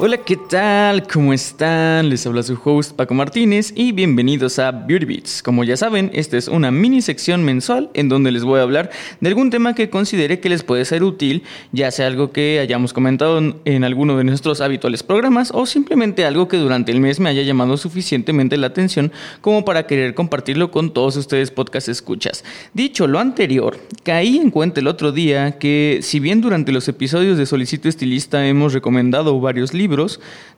Hola, ¿qué tal? ¿Cómo están? Les habla su host Paco Martínez y bienvenidos a Beauty Beats. Como ya saben, esta es una mini sección mensual en donde les voy a hablar de algún tema que considere que les puede ser útil, ya sea algo que hayamos comentado en alguno de nuestros habituales programas o simplemente algo que durante el mes me haya llamado suficientemente la atención como para querer compartirlo con todos ustedes podcast escuchas. Dicho lo anterior, caí en cuenta el otro día que si bien durante los episodios de Solicito Estilista hemos recomendado varios libros,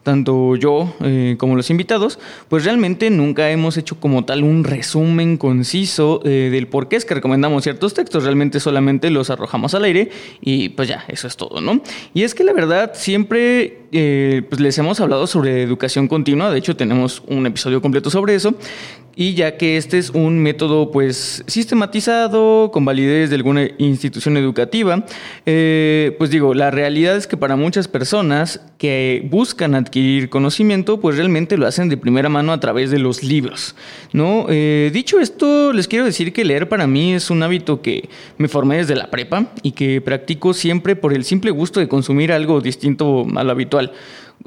tanto yo eh, como los invitados, pues realmente nunca hemos hecho como tal un resumen conciso eh, del por qué es que recomendamos ciertos textos, realmente solamente los arrojamos al aire y pues ya, eso es todo, ¿no? Y es que la verdad siempre eh, pues les hemos hablado sobre educación continua, de hecho tenemos un episodio completo sobre eso, y ya que este es un método pues sistematizado, con validez de alguna institución educativa, eh, pues digo, la realidad es que para muchas personas que buscan adquirir conocimiento, pues realmente lo hacen de primera mano a través de los libros, ¿no? Eh, dicho esto, les quiero decir que leer para mí es un hábito que me formé desde la prepa y que practico siempre por el simple gusto de consumir algo distinto a lo habitual.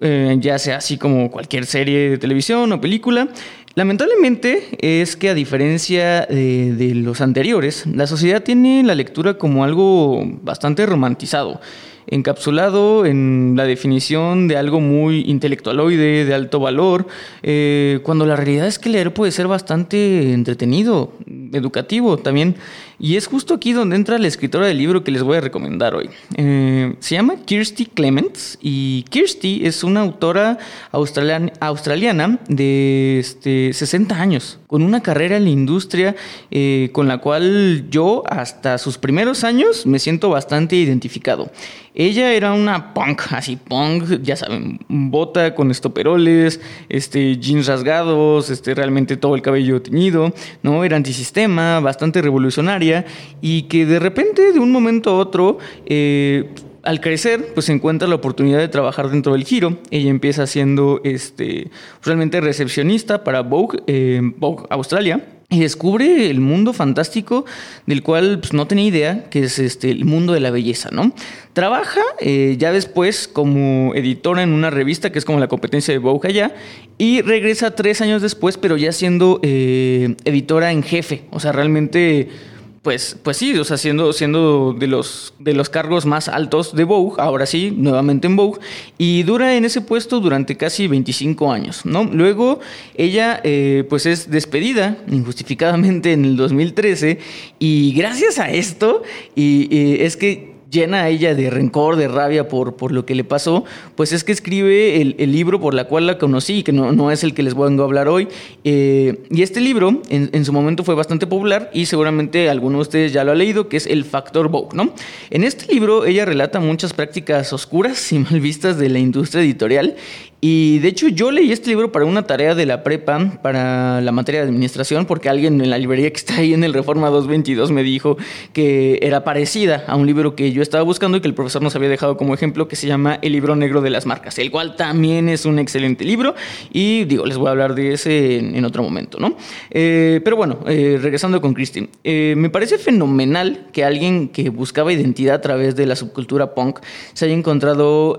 Eh, ya sea así como cualquier serie de televisión o película. Lamentablemente es que a diferencia de, los anteriores, la sociedad tiene la lectura como algo bastante romantizado encapsulado en la definición de algo muy intelectualoide, de alto valor, eh, cuando la realidad es que leer puede ser bastante entretenido, educativo también. Y es justo aquí donde entra la escritora del libro que les voy a recomendar hoy. Eh, se llama Kirsty Clements y Kirsty es una autora australiana de este, 60 años, con una carrera en la industria eh, con la cual yo hasta sus primeros años me siento bastante identificado. Ella era una punk, así punk, ya saben, bota con estoperoles, este, jeans rasgados, este, realmente todo el cabello teñido, ¿no? Era antisistema, bastante revolucionaria y que de repente, de un momento a otro, eh, al crecer, pues encuentra la oportunidad de trabajar dentro del giro. Ella empieza siendo este, realmente recepcionista para Vogue, eh, Vogue Australia y descubre el mundo fantástico del cual pues, no tenía idea, que es este, el mundo de la belleza, ¿no? Trabaja eh, ya después como editora en una revista que es como la competencia de Vogue allá y regresa tres años después, pero ya siendo eh, editora en jefe, o sea, realmente pues, pues sí, o sea, siendo, siendo de, los, de los cargos más altos de Vogue, ahora sí, nuevamente en Vogue, y dura en ese puesto durante casi 25 años, ¿no? Luego ella, eh, pues es despedida injustificadamente en el 2013, y gracias a esto, y es que llena a ella de rencor, de rabia por, por lo que le pasó, pues es que escribe el, libro por la cual la conocí, que no, no, es el que les voy a hablar hoy. Eh, y este libro en, su momento fue bastante popular y seguramente alguno de ustedes ya lo ha leído, que es El Factor Vogue, ¿no? En este libro ella relata muchas prácticas oscuras y mal vistas de la industria editorial y de hecho yo leí este libro para una tarea de la prepa, para la materia de administración, porque alguien en la librería que está ahí en el Reforma 222 me dijo que era parecida a un libro que yo estaba buscando y que el profesor nos había dejado como ejemplo, que se llama El libro negro de las marcas, el cual también es un excelente libro y digo, les voy a hablar de ese en, otro momento, ¿no? Eh, pero bueno, eh, regresando con Christine, eh, me parece fenomenal que alguien que buscaba identidad a través de la subcultura punk se haya encontrado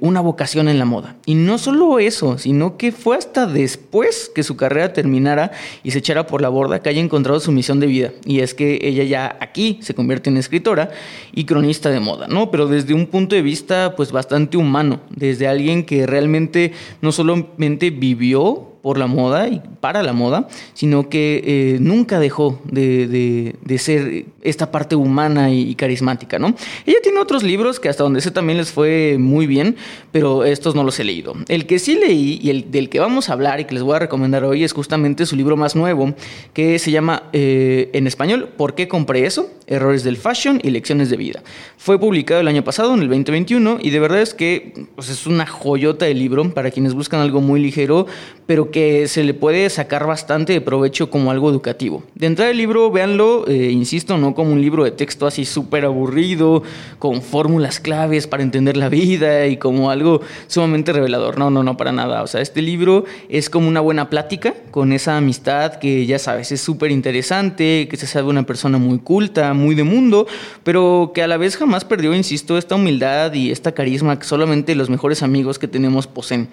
una vocación en la moda. Y no solo eso, sino que fue hasta después que su carrera terminara y se echara por la borda que haya encontrado su misión de vida. Y es que ella ya aquí se convierte en escritora y cronista de moda, ¿no? Pero desde un punto de vista pues bastante humano, desde alguien que realmente no solamente vivió por la moda y para la moda, sino que eh, nunca dejó de, ser esta parte humana y, carismática, ¿no? Ella tiene otros libros que hasta donde sé también les fue muy bien, pero estos no los he leído. El que sí leí y el del que vamos a hablar y que les voy a recomendar hoy es justamente su libro más nuevo, que se llama eh, en español ¿Por qué compré eso? Errores del Fashion y Lecciones de Vida. Fue publicado el año pasado, en el 2021, y de verdad es que pues, es una joyota de libro para quienes buscan algo muy ligero, pero que se le puede sacar bastante de provecho como algo educativo. De entrada el libro, véanlo, eh, insisto, no como un libro de texto así súper aburrido, con fórmulas claves para entender la vida y como algo sumamente revelador. No, no, no, para nada. O sea, este libro es como una buena plática con esa amistad que ya sabes, es súper interesante, que se sabe una persona muy culta, muy de mundo, pero que a la vez jamás perdió, insisto, esta humildad y esta carisma que solamente los mejores amigos que tenemos poseen.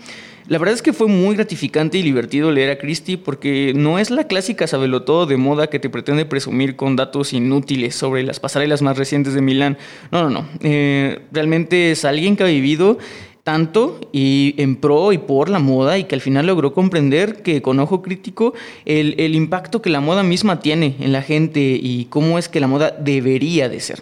La verdad es que fue muy gratificante y divertido leer a Christie porque no es la clásica sabelotodo de moda que te pretende presumir con datos inútiles sobre las pasarelas más recientes de Milán. No, no, no. Eh, realmente es alguien que ha vivido tanto y en pro y por la moda y que al final logró comprender que con ojo crítico el, el, impacto que la moda misma tiene en la gente y cómo es que la moda debería de ser.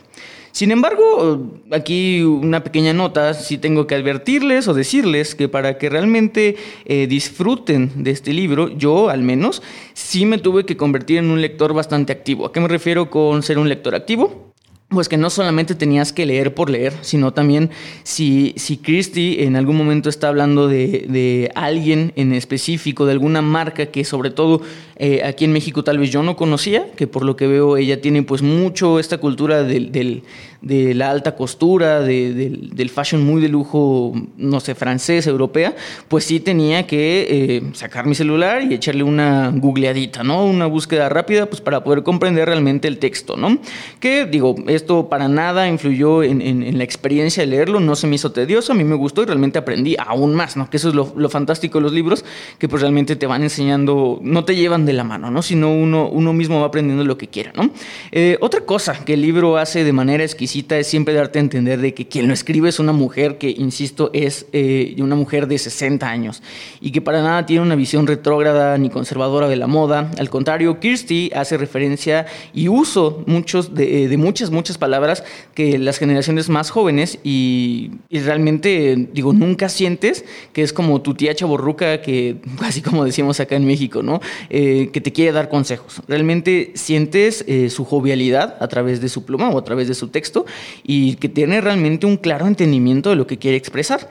Sin embargo, aquí una pequeña nota, sí tengo que advertirles o decirles que para que realmente eh, disfruten de este libro, yo al menos sí me tuve que convertir en un lector bastante activo. ¿A qué me refiero con ser un lector activo? Pues que no solamente tenías que leer por leer, sino también si, si Christie en algún momento está hablando de, de alguien en específico, de alguna marca que sobre todo eh, aquí en México tal vez yo no conocía, que por lo que veo ella tiene pues mucho esta cultura del, del, de la alta costura, de, del, fashion muy de lujo, no sé, francés, europea, pues sí tenía que eh, sacar mi celular y echarle una googleadita, ¿no? Una búsqueda rápida pues para poder comprender realmente el texto, ¿no? Que digo, esto para nada influyó en, en, la experiencia de leerlo, no se me hizo tedioso, a mí me gustó y realmente aprendí aún más, ¿no? Que eso es lo, lo fantástico de los libros, que pues realmente te van enseñando, no te llevan de la mano, ¿no? Sino uno, uno mismo va aprendiendo lo que quiera, ¿no? Eh, otra cosa que el libro hace de manera exquisita es siempre darte a entender de que quien lo escribe es una mujer que, insisto, es eh, una mujer de 60 años y que para nada tiene una visión retrógrada ni conservadora de la moda. Al contrario, Kirsty hace referencia y uso muchos de, de muchas, muchas palabras que las generaciones más jóvenes y, y, realmente, digo, nunca sientes que es como tu tía chaborruca que, así como decíamos acá en México, ¿no? Eh, que te quiere dar consejos. Realmente sientes eh, su jovialidad a través de su pluma o a través de su texto y que tiene realmente un claro entendimiento de lo que quiere expresar.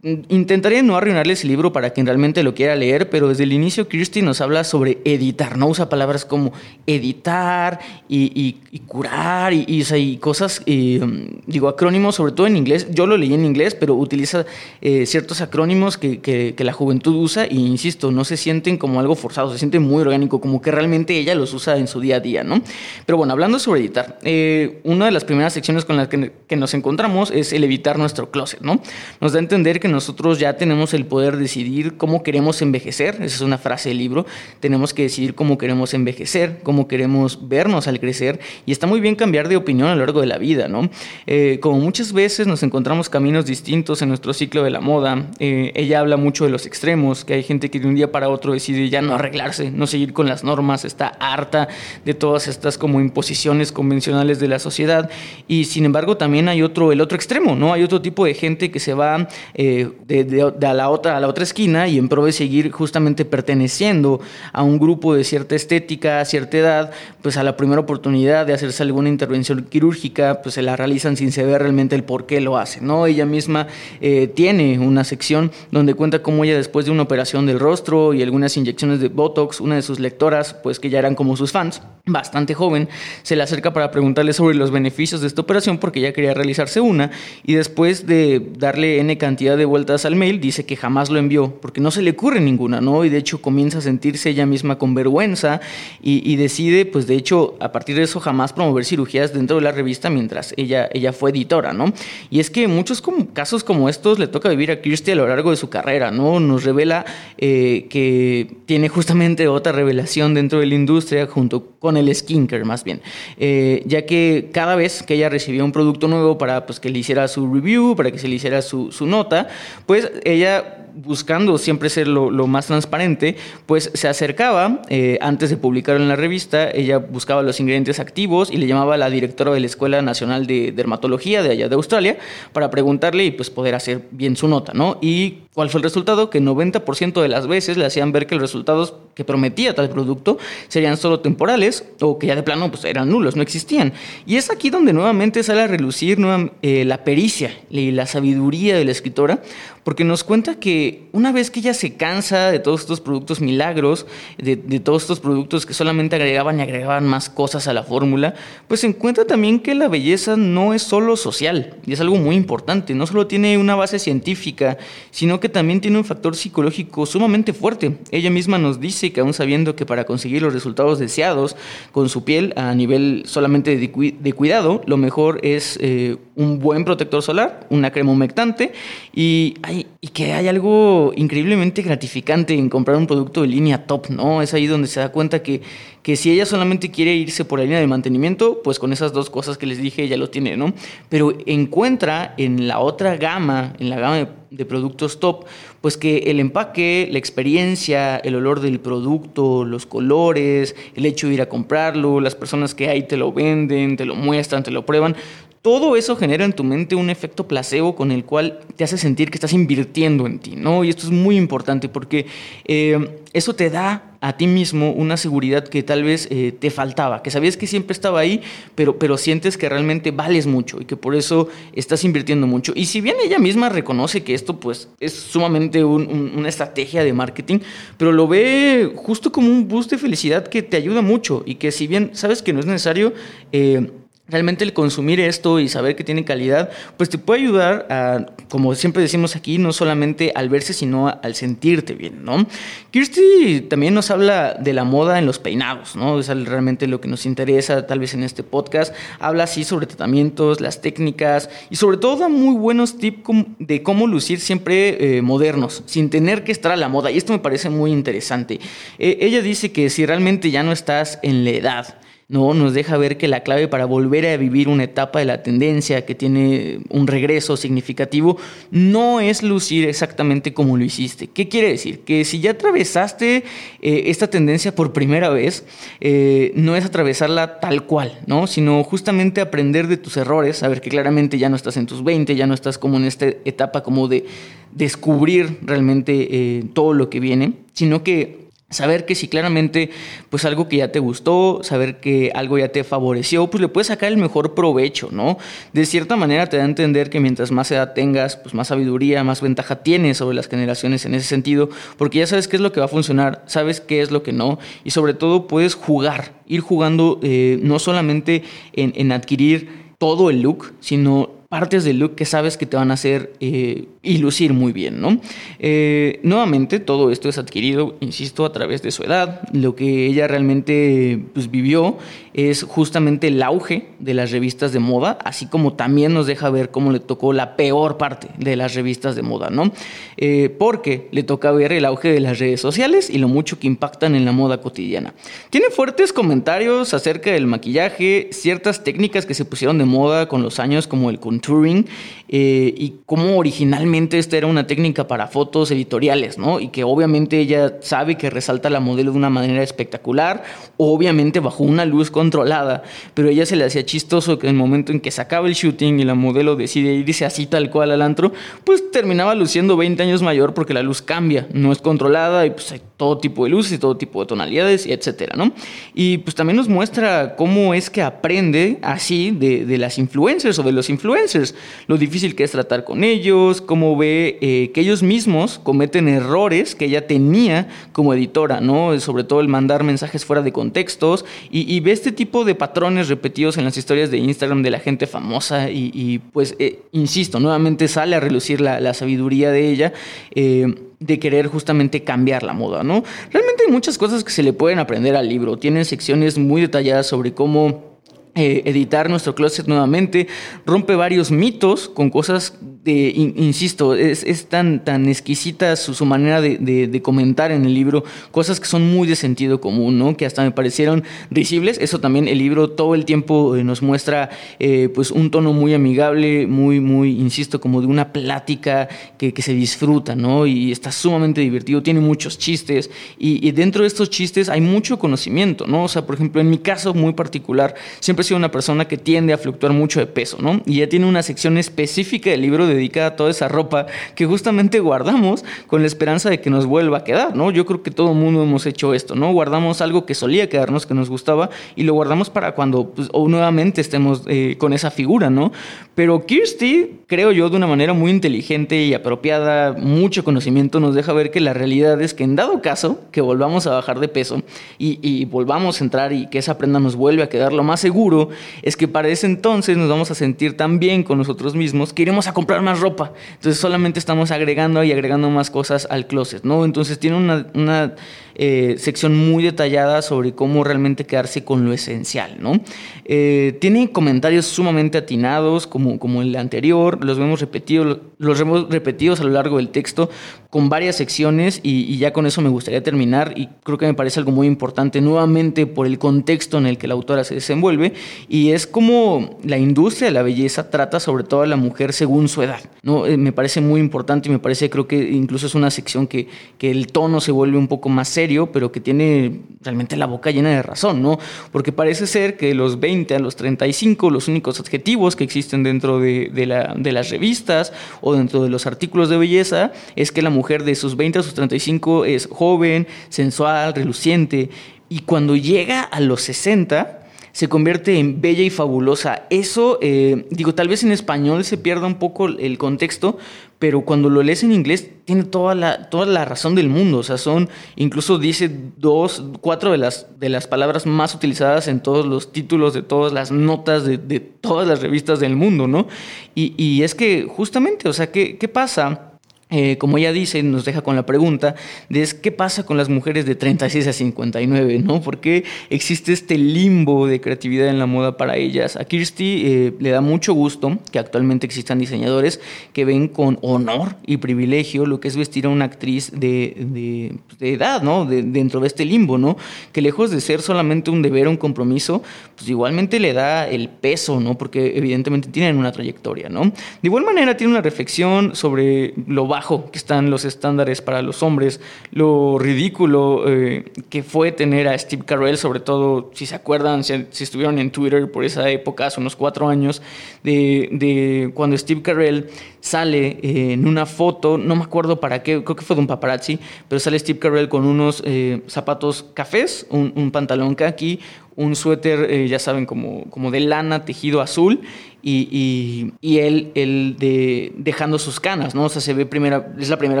Intentaré no arruinarles el libro para quien realmente lo quiera leer, pero desde el inicio Kirsty nos habla sobre editar, no usa palabras como editar y, y, y curar y, y, cosas, digo, acrónimos, sobre todo en inglés. Yo lo leí en inglés, pero utiliza eh, ciertos acrónimos que, que, que, la juventud usa y, insisto, no se sienten como algo forzado, se sienten muy orgánico, como que realmente ella los usa en su día a día, ¿no? Pero bueno, hablando sobre editar, eh, una de las primeras secciones con las que, que nos encontramos es el evitar nuestro closet, ¿no? Nos da a entender que nosotros ya tenemos el poder de decidir cómo queremos envejecer, esa es una frase del libro, tenemos que decidir cómo queremos envejecer, cómo queremos vernos al crecer, y está muy bien cambiar de opinión a lo largo de la vida, ¿no? Eh, como muchas veces nos encontramos caminos distintos en nuestro ciclo de la moda, eh, ella habla mucho de los extremos, que hay gente que de un día para otro decide ya no arreglarse, no seguir con las normas, está harta de todas estas como imposiciones convencionales de la sociedad, y sin embargo también hay otro, el otro extremo, ¿no? Hay otro tipo de gente que se va... Eh, de, de, a, la otra, a la otra esquina y en pro de seguir justamente perteneciendo a un grupo de cierta estética, a cierta edad, pues a la primera oportunidad de hacerse alguna intervención quirúrgica, pues se la realizan sin saber realmente el por qué lo hacen, ¿no? Ella misma eh, tiene una sección donde cuenta cómo ella después de una operación del rostro y algunas inyecciones de Botox, una de sus lectoras, pues que ya eran como sus fans, bastante joven, se le acerca para preguntarle sobre los beneficios de esta operación porque ella quería realizarse una y después de darle N cantidad de vueltas al mail, dice que jamás lo envió, porque no se le ocurre ninguna, ¿no? Y de hecho comienza a sentirse ella misma con vergüenza y, decide, pues de hecho, a partir de eso jamás promover cirugías dentro de la revista mientras ella, ella fue editora, ¿no? Y es que muchos casos como estos le toca vivir a Kirsty a lo largo de su carrera, ¿no? Nos revela eh, que tiene justamente otra revelación dentro de la industria junto con el skincare más bien, eh, ya que cada vez que ella recibía un producto nuevo para pues, que le hiciera su review, para que se le hiciera su, su nota, pues ella buscando siempre ser lo, más transparente, pues se acercaba eh, antes de publicarlo en la revista, ella buscaba los ingredientes activos y le llamaba a la directora de la Escuela Nacional de Dermatología de allá de Australia para preguntarle y pues poder hacer bien su nota, ¿no? Y ¿Cuál fue el resultado? Que 90% de las veces le hacían ver que los resultados que prometía tal producto serían solo temporales o que ya de plano pues, eran nulos, no existían. Y es aquí donde nuevamente sale a relucir eh, la pericia y la sabiduría de la escritora, porque nos cuenta que una vez que ella se cansa de todos estos productos milagros, de, todos estos productos que solamente agregaban y agregaban más cosas a la fórmula, pues se encuentra también que la belleza no es solo social, y es algo muy importante, no solo tiene una base científica, sino que también tiene un factor psicológico sumamente fuerte. Ella misma nos dice que aún sabiendo que para conseguir los resultados deseados con su piel a nivel solamente de, cuidado, lo mejor es eh, un buen protector solar, una crema humectante y, y que hay algo increíblemente gratificante en comprar un producto de línea top, ¿no? Es ahí donde se da cuenta que, que si ella solamente quiere irse por la línea de mantenimiento, pues con esas dos cosas que les dije ella lo tiene, ¿no? Pero encuentra en la otra gama, en la gama de, de productos top, pues que el empaque, la experiencia, el olor del producto, los colores, el hecho de ir a comprarlo, las personas que ahí te lo venden, te lo muestran, te lo prueban, todo eso genera en tu mente un efecto placebo con el cual te hace sentir que estás invirtiendo en ti, ¿no? Y esto es muy importante porque eh, eso te da a ti mismo una seguridad que tal vez eh, te faltaba, que sabías que siempre estaba ahí, pero, pero sientes que realmente vales mucho y que por eso estás invirtiendo mucho. Y si bien ella misma reconoce que esto pues es sumamente una estrategia de marketing, pero lo ve justo como un boost de felicidad que te ayuda mucho y que si bien sabes que no es necesario... Eh, Realmente el consumir esto y saber que tiene calidad, pues te puede ayudar a, como siempre decimos aquí, no solamente al verse, sino al sentirte bien, ¿no? Kirsty también nos habla de la moda en los peinados, ¿no? Es realmente lo que nos interesa tal vez en este podcast. Habla así sobre tratamientos, las técnicas y sobre todo da muy buenos tips de cómo lucir siempre eh, modernos, sin tener que estar a la moda. Y esto me parece muy interesante. Eh, ella dice que si realmente ya no estás en la edad, ¿no? Nos deja ver que la clave para volver a vivir una etapa de la tendencia que tiene un regreso significativo no es lucir exactamente como lo hiciste. ¿Qué quiere decir? Que si ya atravesaste eh, esta tendencia por primera vez, eh, no es atravesarla tal cual, ¿no? Sino justamente aprender de tus errores, saber que claramente ya no estás en tus 20, ya no estás como en esta etapa como de descubrir realmente eh, todo lo que viene, sino que Saber que si claramente, pues algo que ya te gustó, saber que algo ya te favoreció, pues le puedes sacar el mejor provecho, ¿no? De cierta manera te da a entender que mientras más edad tengas, pues más sabiduría, más ventaja tienes sobre las generaciones en ese sentido, porque ya sabes qué es lo que va a funcionar, sabes qué es lo que no, y sobre todo puedes jugar, ir jugando eh, no solamente en, en adquirir todo el look, sino partes del look que sabes que te van a hacer eh, y lucir muy bien, ¿no? Eh, nuevamente, todo esto es adquirido, insisto, a través de su edad. Lo que ella realmente pues, vivió es justamente el auge de las revistas de moda, así como también nos deja ver cómo le tocó la peor parte de las revistas de moda, ¿no? Eh, porque le toca ver el auge de las redes sociales y lo mucho que impactan en la moda cotidiana. Tiene fuertes comentarios acerca del maquillaje, ciertas técnicas que se pusieron de moda con los años, como el Turing eh, y cómo originalmente esta era una técnica para fotos editoriales, ¿no? Y que obviamente ella sabe que resalta la modelo de una manera espectacular, obviamente bajo una luz controlada, pero ella se le hacía chistoso que en el momento en que se acaba el shooting y la modelo decide irse así tal cual al antro, pues terminaba luciendo 20 años mayor porque la luz cambia, no es controlada y pues hay todo tipo de luces y todo tipo de tonalidades y etcétera, ¿no? Y pues también nos muestra cómo es que aprende así de, de las influencers o de los influencers lo difícil que es tratar con ellos, cómo ve eh, que ellos mismos cometen errores que ella tenía como editora, ¿no? Sobre todo el mandar mensajes fuera de contextos y, ve este tipo de patrones repetidos en las historias de Instagram de la gente famosa y, pues, eh, insisto, nuevamente sale a relucir la, sabiduría de ella. Eh, de querer justamente cambiar la moda, ¿no? Realmente hay muchas cosas que se le pueden aprender al libro. Tienen secciones muy detalladas sobre cómo editar nuestro closet nuevamente, rompe varios mitos con cosas insisto, es, tan, tan exquisita su, manera de, comentar en el libro cosas que son muy de sentido común, ¿no? Que hasta me parecieron risibles. Eso también el libro todo el tiempo eh, nos muestra eh, pues un tono muy amigable, muy, muy, insisto, como de una plática que, se disfruta, ¿no? Y está sumamente divertido, tiene muchos chistes y, y, dentro de estos chistes hay mucho conocimiento, ¿no? O sea, por ejemplo, en mi caso muy particular, siempre he sido una persona que tiende a fluctuar mucho de peso, ¿no? Y ya tiene una sección específica del libro dedicada a toda esa ropa que justamente guardamos con la esperanza de que nos vuelva a quedar, ¿no? Yo creo que todo el mundo hemos hecho esto, ¿no? Guardamos algo que solía quedarnos, que nos gustaba, y lo guardamos para cuando pues, o nuevamente estemos eh, con esa figura, ¿no? Pero Kirsty, creo yo, de una manera muy inteligente y apropiada, mucho conocimiento, nos deja ver que la realidad es que en dado caso que volvamos a bajar de peso y, y volvamos a entrar y que esa prenda nos vuelve a quedar, lo más seguro es que para ese entonces nos vamos a sentir tan bien con nosotros mismos que iremos a comprar más ropa. Entonces solamente estamos agregando y agregando más cosas al closet, ¿no? Entonces tiene una, una eh, sección muy detallada sobre cómo realmente quedarse con lo esencial, ¿no? Eh, tiene comentarios sumamente atinados, como, como el anterior, los vemos repetidos, los vemos repetidos a lo largo del texto, con varias secciones, y, ya con eso me gustaría terminar, y creo que me parece algo muy importante nuevamente por el contexto en el que la autora se desenvuelve, y es como la industria de la belleza trata sobre todo a la mujer según su edad, ¿no? Eh, me parece muy importante y me parece, creo que incluso es una sección que, que el tono se vuelve un poco más serio, pero que tiene realmente la boca llena de razón, ¿no? Porque parece ser que de los 20 a los 35, los únicos adjetivos que existen dentro de, de, las revistas o dentro de los artículos de belleza es que la mujer de sus 20 a sus 35 es joven, sensual, reluciente, y cuando llega a los 60, se convierte en bella y fabulosa. Eso, eh, digo, tal vez en español se pierda un poco el contexto, pero cuando lo lees en inglés tiene toda la, toda la razón del mundo. O sea, son, incluso dice dos, cuatro de las, de las palabras más utilizadas en todos los títulos de todas las notas de, de todas las revistas del mundo, ¿no? Y, y es que justamente, o sea, ¿qué, qué pasa? Eh, como ella dice, nos deja con la pregunta de qué pasa con las mujeres de 36 a 59, ¿no? ¿Por qué existe este limbo de creatividad en la moda para ellas? A Kirsty eh, le da mucho gusto que actualmente existan diseñadores que ven con honor y privilegio lo que es vestir a una actriz de, edad, ¿no? dentro de este limbo, ¿no? Que lejos de ser solamente un deber un compromiso, pues igualmente le da el peso, ¿no? Porque evidentemente tienen una trayectoria, ¿no? De igual manera tiene una reflexión sobre lo bajo que están los estándares para los hombres, lo ridículo eh, que fue tener a Steve Carell, sobre todo si se acuerdan, si, estuvieron en Twitter por esa época, hace unos cuatro años, de, cuando Steve Carell sale eh, en una foto, no me acuerdo para qué, creo que fue de un paparazzi, pero sale Steve Carell con unos eh, zapatos cafés, un, un pantalón kaki, un suéter, ya saben, como, como de lana tejido azul y, y, él, él de, dejando sus canas, ¿no? O sea, se ve primera, es la primera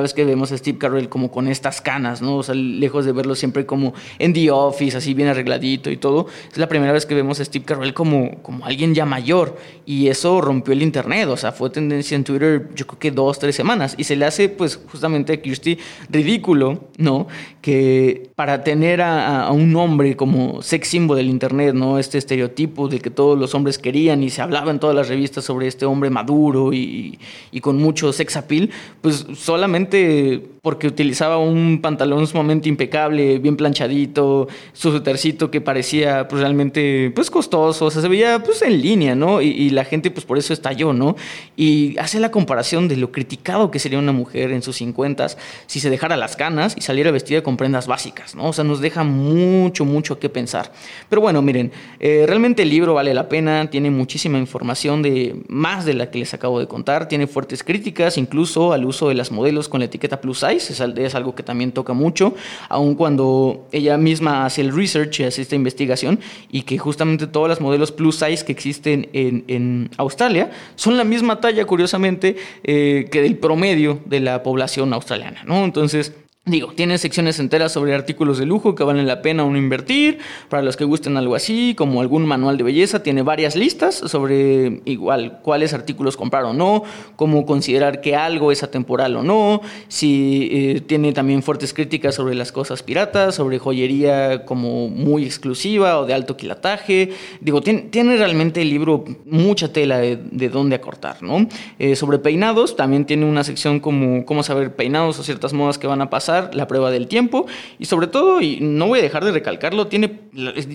vez que vemos a Steve Carell como con estas canas, ¿no? O sea, lejos de verlo siempre como en The Office, así bien arregladito y todo, es la primera vez que vemos a Steve Carell como, como alguien ya mayor y eso rompió el internet, o sea, fue tendencia en Twitter yo creo que dos, tres semanas y se le hace pues justamente a Kirsty ridículo, ¿no? Que para tener a, un hombre como sex symbol del internet, ¿no? Este estereotipo de que todos los hombres querían y se hablaba en todas las revistas sobre este hombre maduro y, con mucho sex appeal, pues solamente porque utilizaba un pantalón sumamente impecable, bien planchadito, su sutercito que parecía pues realmente pues costoso, o sea, se veía pues en línea, ¿no? Y, la gente pues por eso estalló, ¿no? Y hace la comparación de lo criticado que sería una mujer en sus 50 si se dejara las canas y saliera vestida con prendas básicas, ¿no? O sea, nos deja mucho, mucho que pensar. Pero bueno, miren, eh, realmente el libro vale la pena, tiene muchísima información de más de la que les acabo de contar. Tiene fuertes críticas, incluso al uso de las modelos con la etiqueta plus size. Es, algo que también toca mucho, aun cuando ella misma hace el research y hace esta investigación y que justamente todas las modelos plus size que existen en, Australia son la misma talla, curiosamente, eh, que del promedio de la población australiana. ¿no? Entonces, Digo, tiene secciones enteras sobre artículos de lujo que valen la pena uno invertir, para los que gusten algo así, como algún manual de belleza, tiene varias listas sobre igual cuáles artículos comprar o no, cómo considerar que algo es atemporal o no, si eh, tiene también fuertes críticas sobre las cosas piratas, sobre joyería como muy exclusiva o de alto quilataje. Digo, tiene, tiene realmente el libro mucha tela de, de dónde acortar, ¿no? Eh, sobre peinados, también tiene una sección como cómo saber peinados o ciertas modas que van a pasar la prueba del tiempo y sobre todo, y no voy a dejar de recalcarlo, tiene,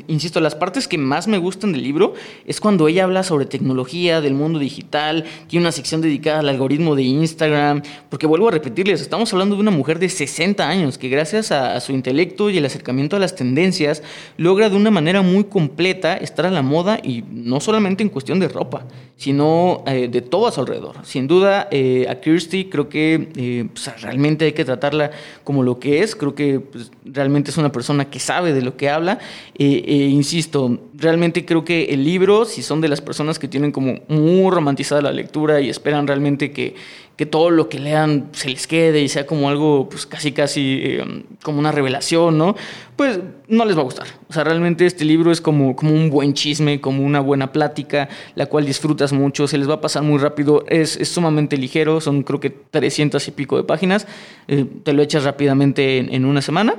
insisto, las partes que más me gustan del libro es cuando ella habla sobre tecnología, del mundo digital, tiene una sección dedicada al algoritmo de Instagram, porque vuelvo a repetirles, estamos hablando de una mujer de 60 años que gracias a, su intelecto y el acercamiento a las tendencias logra de una manera muy completa estar a la moda y no solamente en cuestión de ropa, sino eh, de todo a su alrededor. Sin duda, eh, a Kirsty creo que eh, realmente hay que tratarla como lo que es. Creo que pues, realmente es una persona que sabe de lo que habla. Eh, eh, insisto, realmente creo que el libro, si son de las personas que tienen como muy romantizada la lectura y esperan realmente que, que todo lo que lean se les quede y sea como algo, pues casi, casi eh, como una revelación, ¿no? Pues no les va a gustar. O sea, realmente este libro es como, como un buen chisme, como una buena plática, la cual disfrutas mucho, se les va a pasar muy rápido, es, sumamente ligero, son creo que 300 y pico de páginas, eh, te lo echas rápidamente en una semana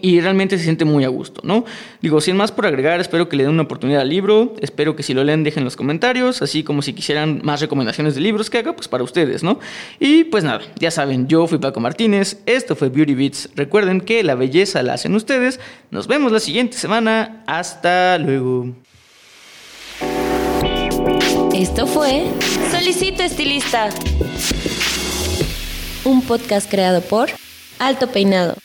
y realmente se siente muy a gusto, ¿no? Digo, sin más por agregar, espero que le den una oportunidad al libro, espero que si lo leen dejen los comentarios, así como si quisieran más recomendaciones de libros que haga, pues para ustedes, ¿no? Y pues nada, ya saben, yo fui Paco Martínez, esto fue Beauty Beats, recuerden que la belleza la hacen ustedes, nos vemos la siguiente semana, hasta luego. Esto fue Solicito Estilista, un podcast creado por Alto Peinado.